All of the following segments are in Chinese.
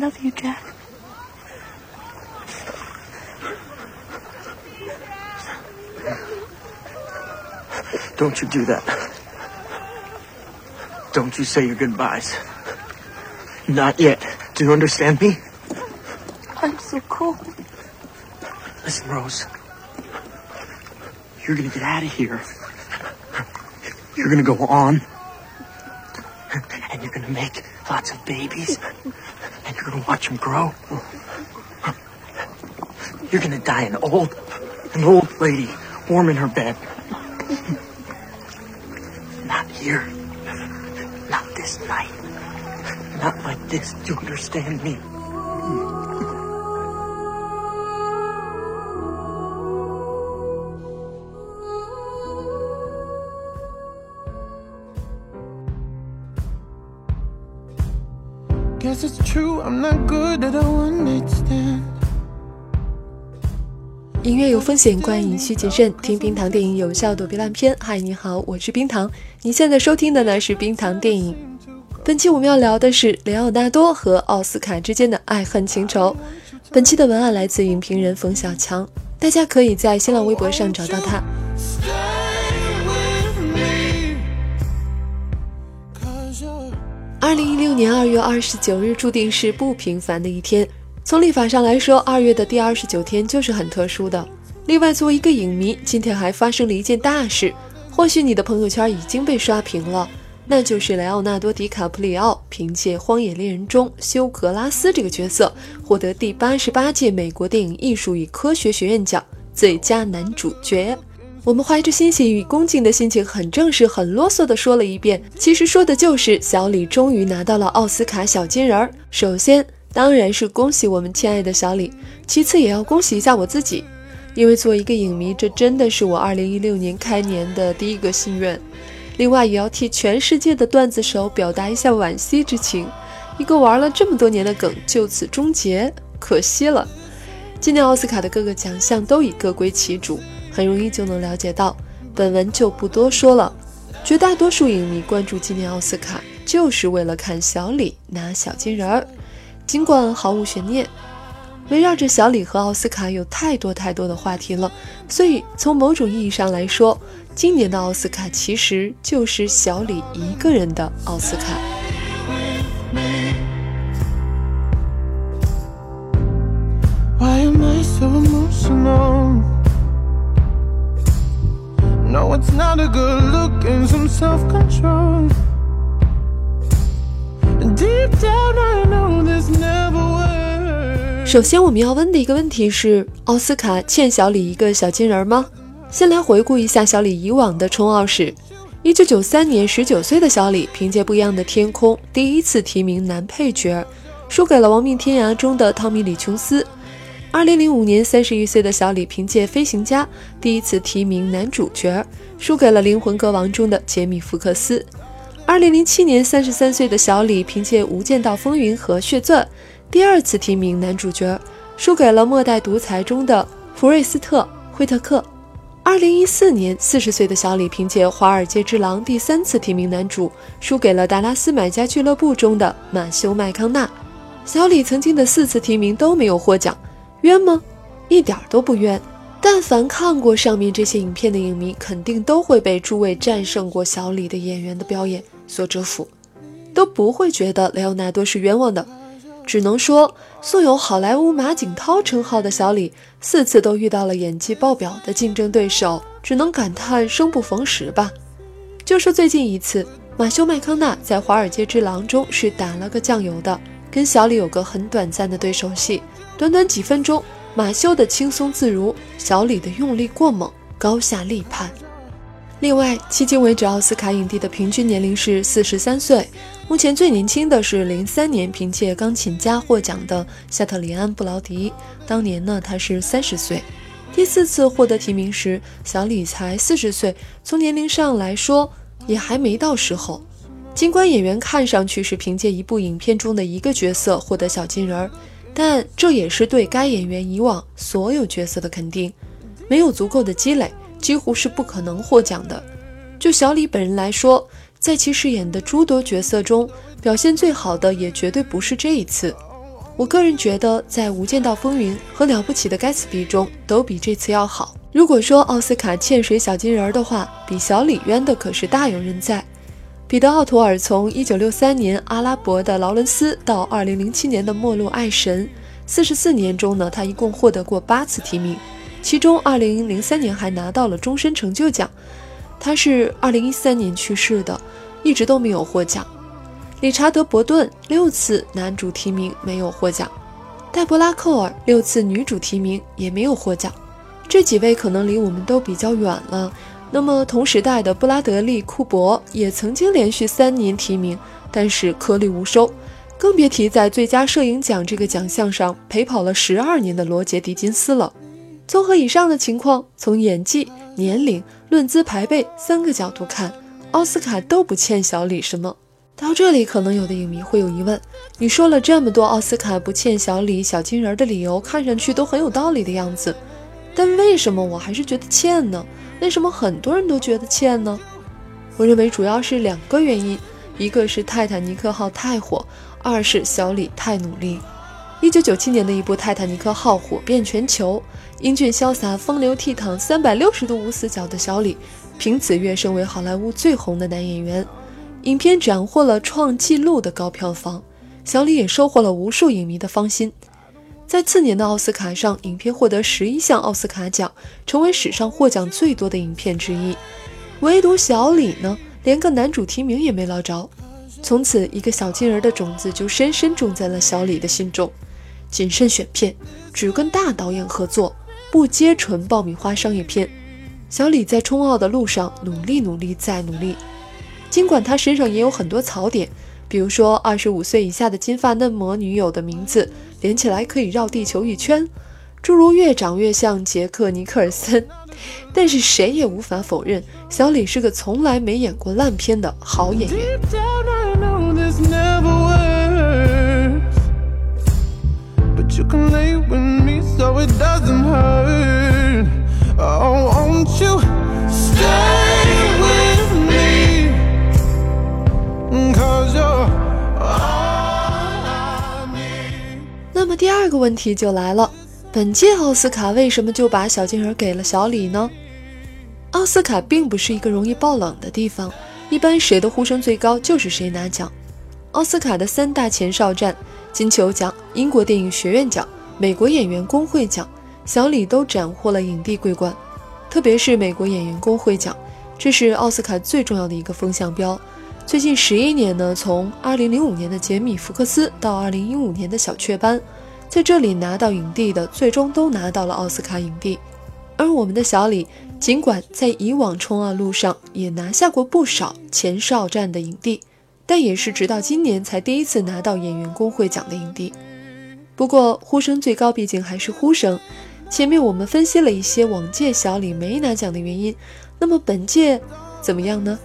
love you, Jack. Don't you do that. Don't you say your goodbyes. Not yet. Do you understand me? I'm so cold. Listen, Rose. You're gonna get out of here. You're gonna go on. And you're gonna make lots of babies. And watch them grow. You're gonna die an old, an old lady, warm in her bed. Not here. Not this night. Not like this. Do you understand me? True, I'm not good at a one night stand. 音乐有风险，观影需谨慎。听冰糖电影有效躲避烂片。嗨，你好，我是冰糖。你现在收听的呢是冰糖电影。本期我们要聊的是雷奥纳多和奥斯卡之间的爱恨情仇。本期的文案来自影评人冯小强，大家可以在新浪微博上找到他。二零一六年二月二十九日注定是不平凡的一天。从历法上来说，二月的第二十九天就是很特殊的。另外，作为一个影迷，今天还发生了一件大事，或许你的朋友圈已经被刷屏了，那就是莱奥纳多·迪卡普里奥凭借《荒野猎人》中休格拉斯这个角色，获得第八十八届美国电影艺术与科学学院奖最佳男主角。我们怀着欣喜与恭敬的心情，很正式、很啰嗦地说了一遍。其实说的就是小李终于拿到了奥斯卡小金人儿。首先当然是恭喜我们亲爱的小李，其次也要恭喜一下我自己，因为作为一个影迷，这真的是我2016年开年的第一个心愿。另外，也要替全世界的段子手表达一下惋惜之情，一个玩了这么多年的梗就此终结，可惜了。今年奥斯卡的各个奖项都已各归其主，很容易就能了解到。本文就不多说了。绝大多数影迷关注今年奥斯卡，就是为了看小李拿小金人儿。尽管毫无悬念，围绕着小李和奥斯卡有太多太多的话题了，所以从某种意义上来说，今年的奥斯卡其实就是小李一个人的奥斯卡。No, it's not a good look and some self control. Deep down, I know this never works. 首先，我们要问的一个问题是：奥斯卡欠小李一个小金人吗？先来回顾一下小李以往的冲奥史。一九九三年，十九岁的小李凭借《不一样的天空》第一次提名男配角，输给了《亡命天涯》中的汤米·李琼斯。二零零五年，三十一岁的小李凭借《飞行家》第一次提名男主角，输给了《灵魂歌王》中的杰米·福克斯。二零零七年，三十三岁的小李凭借《无间道风云》和《血钻》第二次提名男主角，输给了《末代独裁》中的福瑞斯特·惠特克。二零一四年，四十岁的小李凭借《华尔街之狼》第三次提名男主，输给了《达拉斯买家俱乐部》中的马修·麦康纳。小李曾经的四次提名都没有获奖，冤吗？一点都不冤。但凡看过上面这些影片的影迷，肯定都会被诸位战胜过小李的演员的表演所折服，都不会觉得雷奥纳多是冤枉的。只能说，素有好莱坞马景涛称号的小李，四次都遇到了演技爆表的竞争对手，只能感叹生不逢时吧。就说最近一次，马修·麦康纳在《华尔街之狼》中是打了个酱油的，跟小李有个很短暂的对手戏，短短几分钟，马修的轻松自如，小李的用力过猛，高下立判。另外，迄今为止奥斯卡影帝的平均年龄是四十三岁，目前最年轻的是零三年凭借《钢琴家》获奖的夏特里安·布劳迪，当年呢他是三十岁。第四次获得提名时，小李才四十岁，从年龄上来说也还没到时候。尽管演员看上去是凭借一部影片中的一个角色获得小金人儿，但这也是对该演员以往所有角色的肯定。没有足够的积累，几乎是不可能获奖的。就小李本人来说，在其饰演的诸多角色中，表现最好的也绝对不是这一次。我个人觉得，在《无间道风云》和《了不起的盖茨比》中，都比这次要好。如果说奥斯卡欠谁小金人儿的话，比小李冤的可是大有人在。彼得·奥图尔从1963年阿拉伯的劳伦斯到2007年的末路爱神，四十四年中呢，他一共获得过八次提名，其中2003年还拿到了终身成就奖。他是2013年去世的，一直都没有获奖。理查德·伯顿六次男主提名没有获奖，黛博拉·寇尔六次女主提名也没有获奖。这几位可能离我们都比较远了。那么同时代的布拉德利·库珀也曾经连续三年提名，但是颗粒无收，更别提在最佳摄影奖这个奖项上陪跑了十二年的罗杰·狄金斯了。综合以上的情况，从演技、年龄、论资排辈三个角度看，奥斯卡都不欠小李什么。到这里，可能有的影迷会有疑问：你说了这么多奥斯卡不欠小李小金人的理由，看上去都很有道理的样子，但为什么我还是觉得欠呢？为什么很多人都觉得欠呢？我认为主要是两个原因，一个是泰坦尼克号太火，二是小李太努力。一九九七年的一部《泰坦尼克号》火遍全球，英俊潇洒、风流倜傥、三百六十度无死角的小李，凭此跃升为好莱坞最红的男演员。影片斩获了创纪录的高票房，小李也收获了无数影迷的芳心。在次年的奥斯卡上，影片获得十一项奥斯卡奖，成为史上获奖最多的影片之一。唯独小李呢，连个男主提名也没捞着。从此，一个小金人的种子就深深种在了小李的心中。谨慎选片，只跟大导演合作，不接纯爆米花商业片。小李在冲奥的路上努力努力再努力，尽管他身上也有很多槽点。比如说，二十五岁以下的金发嫩模女友的名字连起来可以绕地球一圈，诸如越长越像杰克尼克尔森。但是谁也无法否认，小李是个从来没演过烂片的好演员。那么第二个问题就来了，本届奥斯卡为什么就把小金人给了小李呢？奥斯卡并不是一个容易爆冷的地方，一般谁的呼声最高就是谁拿奖。奥斯卡的三大前哨战——金球奖、英国电影学院奖、美国演员工会奖，小李都斩获了影帝桂冠。特别是美国演员工会奖，这是奥斯卡最重要的一个风向标。最近十一年呢，从二零零五年的杰米·福克斯到二零一五年的小雀斑，在这里拿到影帝的，最终都拿到了奥斯卡影帝。而我们的小李，尽管在以往冲奥路上也拿下过不少前哨战的影帝，但也是直到今年才第一次拿到演员工会奖的影帝。不过呼声最高，毕竟还是呼声。前面我们分析了一些往届小李没拿奖的原因，那么本届怎么样呢？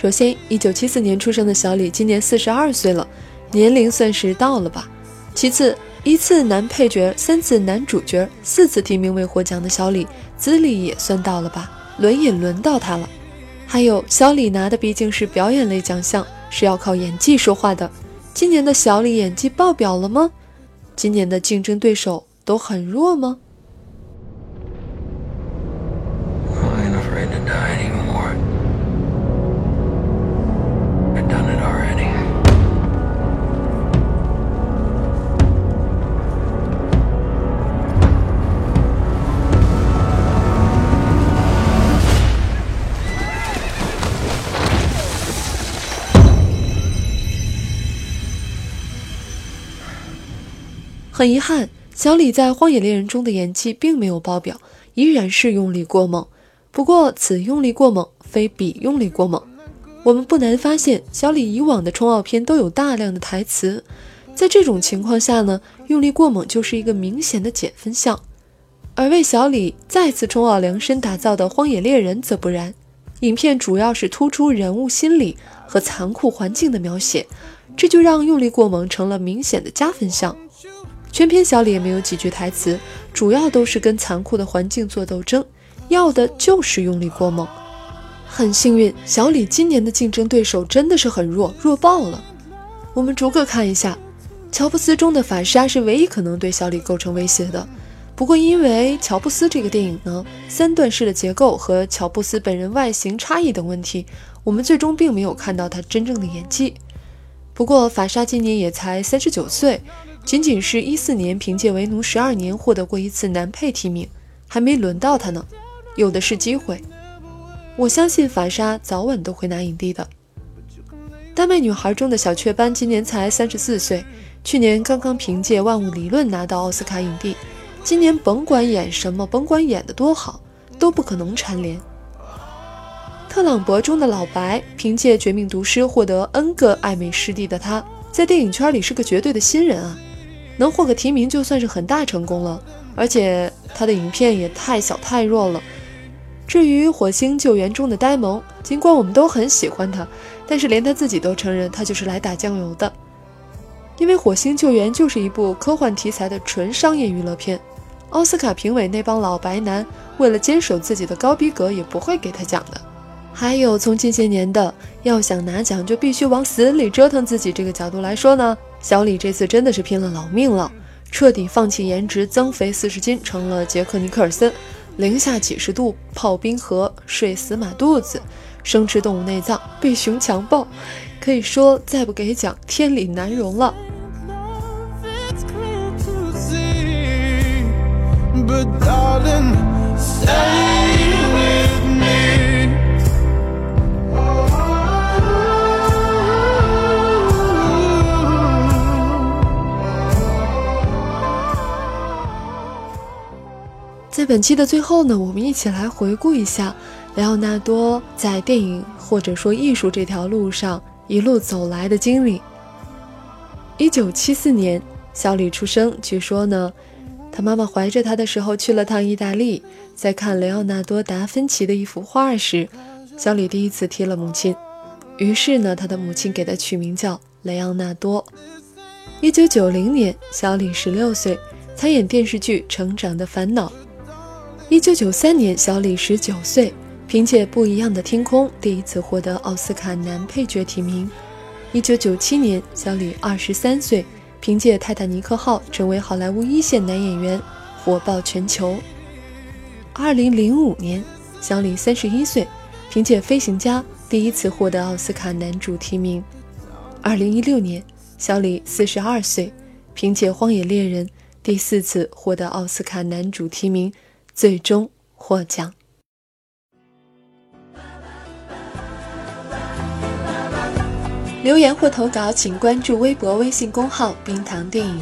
首先，一九七四年出生的小李今年四十二岁了，年龄算是到了吧。其次，一次男配角，三次男主角，四次提名未获奖的小李，资历也算到了吧，轮也轮到他了。还有，小李拿的毕竟是表演类奖项，是要靠演技说话的。今年的小李演技爆表了吗？今年的竞争对手都很弱吗？很遗憾，小李在《荒野猎人》中的演技并没有爆表，依然是用力过猛。不过，此用力过猛非彼用力过猛。我们不难发现，小李以往的冲奥片都有大量的台词，在这种情况下呢，用力过猛就是一个明显的减分项。而为小李再次冲奥量身打造的《荒野猎人》则不然，影片主要是突出人物心理和残酷环境的描写，这就让用力过猛成了明显的加分项。全篇小李也没有几句台词，主要都是跟残酷的环境做斗争，要的就是用力过猛。很幸运，小李今年的竞争对手真的是很弱，弱爆了。我们逐个看一下，乔布斯中的法沙是唯一可能对小李构成威胁的。不过，因为乔布斯这个电影呢，三段式的结构和乔布斯本人外形差异等问题，我们最终并没有看到他真正的演技。不过，法沙今年也才三十九岁，仅仅是一四年凭借《为奴十二年》获得过一次男配提名，还没轮到他呢，有的是机会。我相信法沙早晚都会拿影帝的。丹麦女孩中的小雀斑今年才三十四岁，去年刚刚凭借《万物理论》拿到奥斯卡影帝。今年甭管演什么，甭管演得多好，都不可能蝉联。特朗博中的老白，凭借《绝命毒师》获得 N 个艾美视帝的他，在电影圈里是个绝对的新人啊！能获个提名就算是很大成功了。而且他的影片也太小太弱了。至于《火星救援》中的呆萌，尽管我们都很喜欢他，但是连他自己都承认他就是来打酱油的。因为《火星救援》就是一部科幻题材的纯商业娱乐片。奥斯卡评委那帮老白男，为了坚守自己的高逼格，也不会给他奖的。还有从近些年的要想拿奖就必须往死里折腾自己这个角度来说呢，小李这次真的是拼了老命了，彻底放弃颜值，增肥四十斤，成了杰克尼克尔森，零下几十度泡冰河，睡死马肚子，生吃动物内脏，被熊强暴，可以说再不给奖，天理难容了。在本期的最后呢，我们一起来回顾一下莱奥纳多在电影或者说艺术这条路上一路走来的经历。一九七四年，小李出生，据说呢。他妈妈怀着他的时候去了趟意大利，在看雷奥纳多·达芬奇的一幅画时，小李第一次提了母亲。于是呢，他的母亲给他取名叫雷奥纳多。一九九零年，小李十六岁，参演电视剧《成长的烦恼》。一九九三年，小李十九岁，凭借《不一样的天空》第一次获得奥斯卡男配角提名。一九九七年，小李二十三岁。凭借《泰坦尼克号》成为好莱坞一线男演员，火爆全球。二零零五年，小李三十一岁，凭借《飞行家》第一次获得奥斯卡男主提名。二零一六年，小李四十二岁，凭借《荒野猎人》第四次获得奥斯卡男主提名，最终获奖。留言或投稿，请关注微博、微信公号“冰糖电影”。